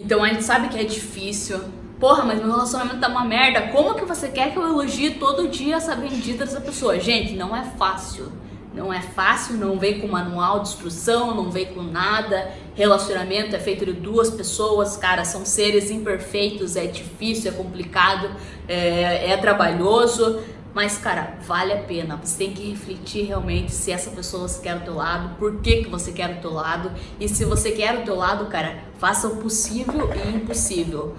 Então a gente sabe que é difícil. Porra, mas meu relacionamento tá uma merda. Como que você quer que eu elogie todo dia essa bendita dessa pessoa? Gente, não é fácil. Não é fácil, não vem com manual de instrução, não vem com nada. Relacionamento é feito de duas pessoas, cara, são seres imperfeitos, é difícil, é complicado, é, é trabalhoso. Mas, cara, vale a pena. Você tem que refletir realmente se essa pessoa você quer ao teu lado, por que, que você quer o teu lado. E se você quer o teu lado, cara, faça o possível e impossível.